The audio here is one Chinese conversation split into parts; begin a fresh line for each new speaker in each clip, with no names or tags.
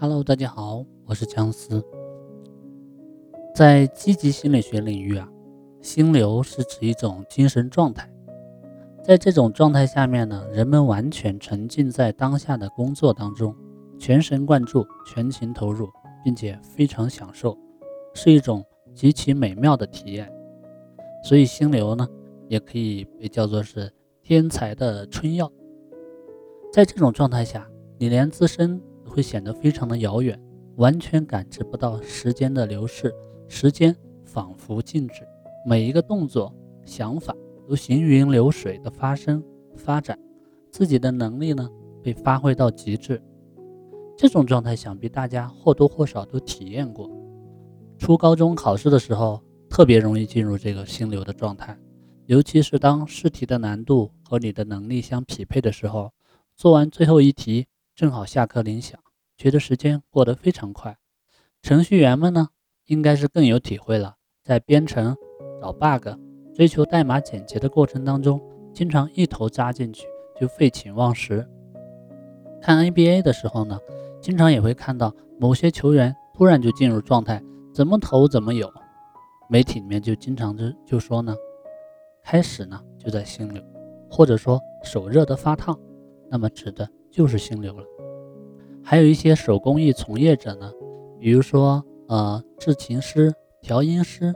Hello，大家好，我是姜思。在积极心理学领域啊，心流是指一种精神状态，在这种状态下面呢，人们完全沉浸在当下的工作当中，全神贯注、全情投入，并且非常享受，是一种极其美妙的体验。所以，心流呢，也可以被叫做是天才的春药。在这种状态下，你连自身会显得非常的遥远，完全感知不到时间的流逝，时间仿佛静止，每一个动作、想法都行云流水的发生、发展，自己的能力呢被发挥到极致。这种状态想必大家或多或少都体验过。初高中考试的时候，特别容易进入这个心流的状态，尤其是当试题的难度和你的能力相匹配的时候，做完最后一题。正好下课铃响，觉得时间过得非常快。程序员们呢，应该是更有体会了。在编程、找 bug、追求代码简洁的过程当中，经常一头扎进去就废寝忘食。看 NBA 的时候呢，经常也会看到某些球员突然就进入状态，怎么投怎么有。媒体里面就经常就就说呢，开始呢就在心流，或者说手热得发烫，那么指的。就是心流了，还有一些手工艺从业者呢，比如说呃制琴师、调音师，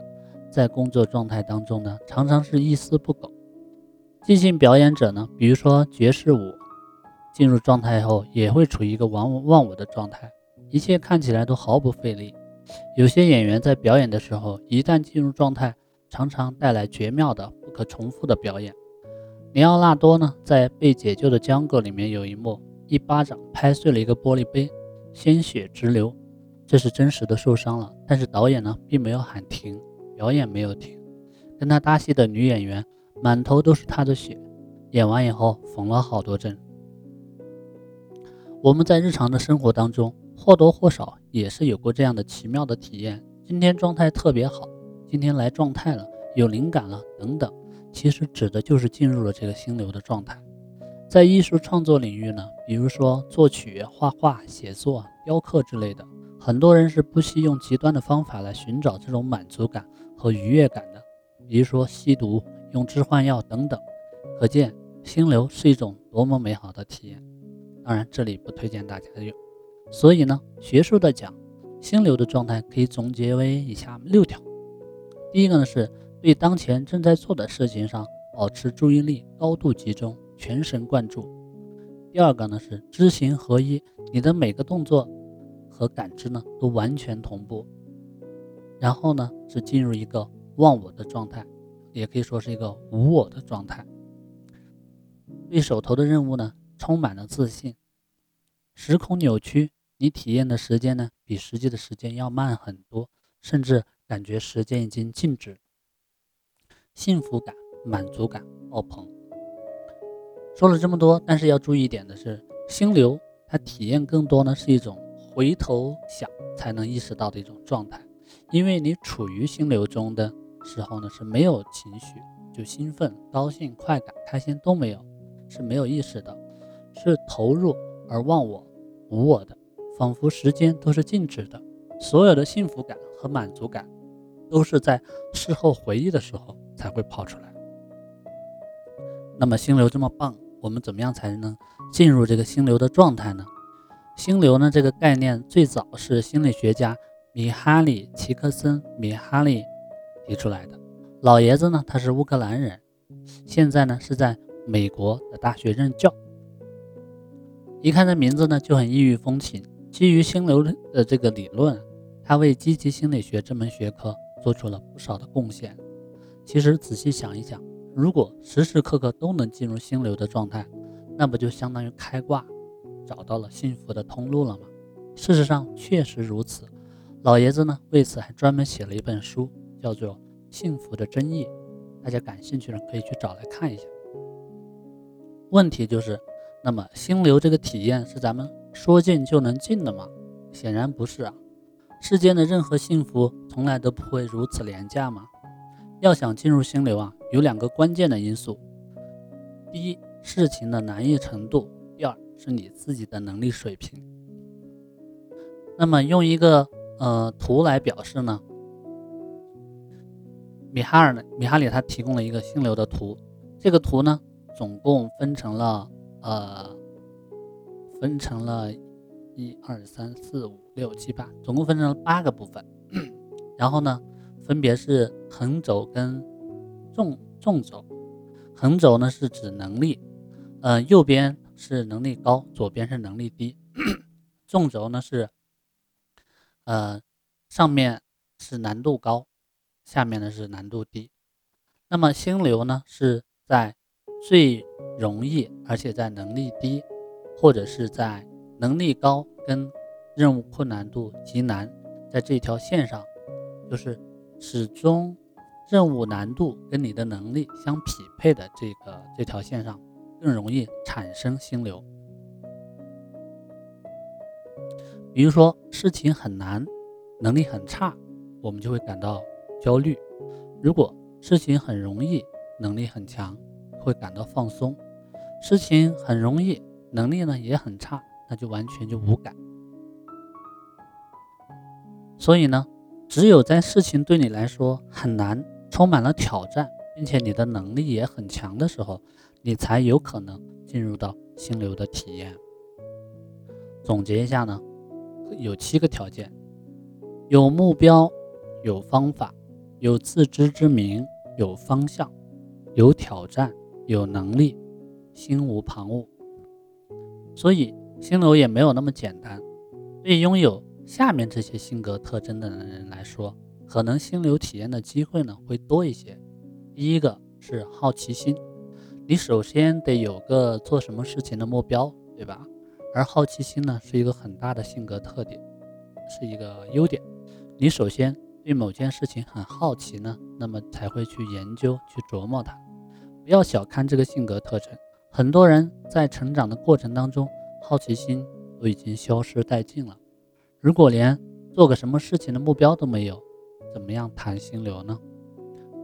在工作状态当中呢，常常是一丝不苟。即兴表演者呢，比如说爵士舞，进入状态后也会处于一个忘忘我的状态，一切看起来都毫不费力。有些演员在表演的时候，一旦进入状态，常常带来绝妙的、不可重复的表演。尼奥纳多呢，在被解救的江哥里面有一幕，一巴掌拍碎了一个玻璃杯，鲜血直流，这是真实的受伤了。但是导演呢，并没有喊停，表演没有停。跟他搭戏的女演员满头都是他的血，演完以后缝了好多针。我们在日常的生活当中或多或少也是有过这样的奇妙的体验：今天状态特别好，今天来状态了，有灵感了，等等。其实指的就是进入了这个心流的状态。在艺术创作领域呢，比如说作曲、画画、写作、雕刻之类的，很多人是不惜用极端的方法来寻找这种满足感和愉悦感的，比如说吸毒、用致幻药等等。可见心流是一种多么美好的体验。当然，这里不推荐大家用。所以呢，学术的讲，心流的状态可以总结为以下六条。第一个呢是。对当前正在做的事情上保持注意力高度集中，全神贯注。第二个呢是知行合一，你的每个动作和感知呢都完全同步。然后呢是进入一个忘我的状态，也可以说是一个无我的状态。对手头的任务呢充满了自信。时空扭曲，你体验的时间呢比实际的时间要慢很多，甚至感觉时间已经静止。幸福感、满足感爆棚。说了这么多，但是要注意一点的是，心流它体验更多呢是一种回头想才能意识到的一种状态。因为你处于心流中的时候呢是没有情绪，就兴奋、高兴、快感、开心都没有，是没有意识的，是投入而忘我、无我的，仿佛时间都是静止的。所有的幸福感和满足感都是在事后回忆的时候。才会跑出来。那么心流这么棒，我们怎么样才能进入这个心流的状态呢？心流呢这个概念最早是心理学家米哈里·齐克森·米哈里提出来的。老爷子呢他是乌克兰人，现在呢是在美国的大学任教。一看这名字呢就很异域风情。基于心流的这个理论，他为积极心理学这门学科做出了不少的贡献。其实仔细想一想，如果时时刻刻都能进入心流的状态，那不就相当于开挂，找到了幸福的通路了吗？事实上确实如此。老爷子呢为此还专门写了一本书，叫做《幸福的真意》，大家感兴趣的可以去找来看一下。问题就是，那么心流这个体验是咱们说进就能进的吗？显然不是啊。世间的任何幸福从来都不会如此廉价吗？要想进入心流啊，有两个关键的因素：第一，事情的难易程度；第二，是你自己的能力水平。那么用一个呃图来表示呢？米哈尔呢？米哈里他提供了一个心流的图，这个图呢，总共分成了呃，分成了一二三四五六七八，总共分成了八个部分。然后呢，分别是横轴跟纵纵轴。横轴呢是指能力，呃，右边是能力高，左边是能力低。纵轴呢是，呃，上面是难度高。下面呢是难度低，那么心流呢是在最容易，而且在能力低，或者是在能力高跟任务困难度极难，在这条线上，就是始终任务难度跟你的能力相匹配的这个这条线上，更容易产生心流。比如说事情很难，能力很差，我们就会感到。焦虑，如果事情很容易，能力很强，会感到放松；事情很容易，能力呢也很差，那就完全就无感。所以呢，只有在事情对你来说很难、充满了挑战，并且你的能力也很强的时候，你才有可能进入到心流的体验。总结一下呢，有七个条件：有目标，有方法。有自知之明，有方向，有挑战，有能力，心无旁骛。所以心流也没有那么简单。对拥有下面这些性格特征的人来说，可能心流体验的机会呢会多一些。第一个是好奇心，你首先得有个做什么事情的目标，对吧？而好奇心呢是一个很大的性格特点，是一个优点。你首先。对某件事情很好奇呢，那么才会去研究、去琢磨它。不要小看这个性格特征，很多人在成长的过程当中，好奇心都已经消失殆尽了。如果连做个什么事情的目标都没有，怎么样谈心流呢？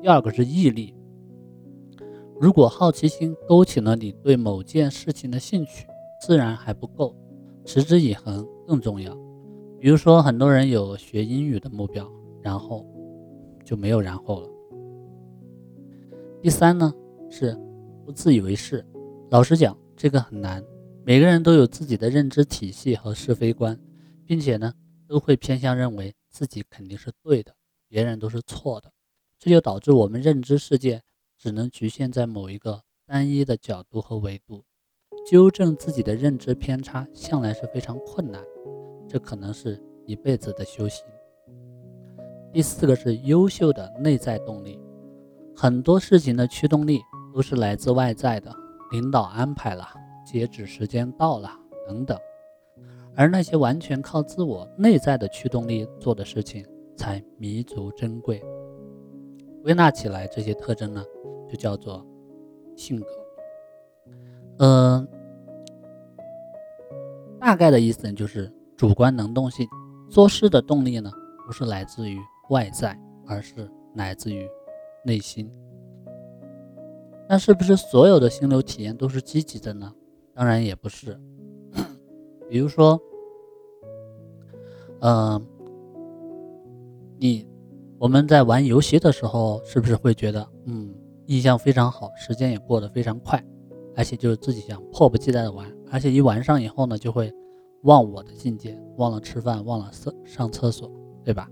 第二个是毅力。如果好奇心勾起了你对某件事情的兴趣，自然还不够，持之以恒更重要。比如说，很多人有学英语的目标。然后就没有然后了。第三呢是不自以为是。老实讲，这个很难。每个人都有自己的认知体系和是非观，并且呢都会偏向认为自己肯定是对的，别人都是错的。这就导致我们认知世界只能局限在某一个单一的角度和维度。纠正自己的认知偏差向来是非常困难，这可能是一辈子的修行。第四个是优秀的内在动力，很多事情的驱动力都是来自外在的，领导安排了，截止时间到了等等，而那些完全靠自我内在的驱动力做的事情才弥足珍贵。归纳起来，这些特征呢，就叫做性格。嗯，大概的意思就是主观能动性，做事的动力呢，不是来自于。外在，而是来自于内心。那是不是所有的心流体验都是积极的呢？当然也不是。比如说，嗯，你我们在玩游戏的时候，是不是会觉得，嗯，印象非常好，时间也过得非常快，而且就是自己想迫不及待的玩，而且一玩上以后呢，就会忘我的境界，忘了吃饭，忘了上上厕所，对吧？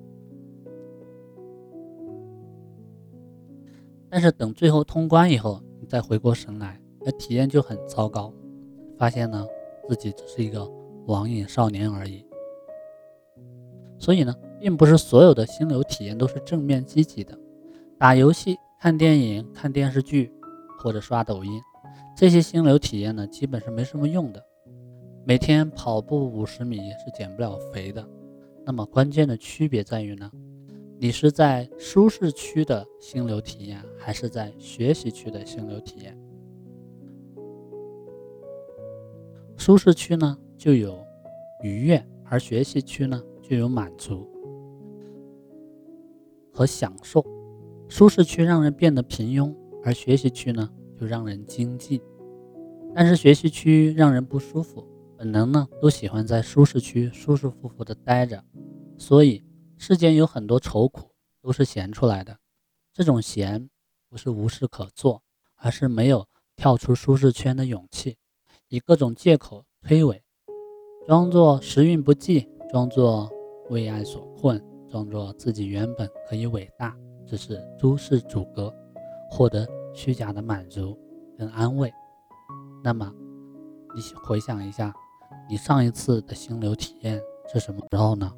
但是等最后通关以后，你再回过神来，那体验就很糟糕，发现呢自己只是一个网瘾少年而已。所以呢，并不是所有的心流体验都是正面积极的。打游戏、看电影、看电视剧或者刷抖音，这些心流体验呢，基本是没什么用的。每天跑步五十米是减不了肥的。那么关键的区别在于呢？你是在舒适区的心流体验，还是在学习区的心流体验？舒适区呢就有愉悦，而学习区呢就有满足和享受。舒适区让人变得平庸，而学习区呢就让人精进。但是学习区让人不舒服，本能呢都喜欢在舒适区舒舒服服的待着，所以世间有很多愁苦都是闲出来的。这种闲不是无事可做，而是没有跳出舒适圈的勇气，以各种借口推诿，装作时运不济，装作为爱所困，装作自己原本可以伟大，只是诸事阻隔，获得虚假的满足跟安慰。那么，你回想一下，你上一次的心流体验是什么时候呢？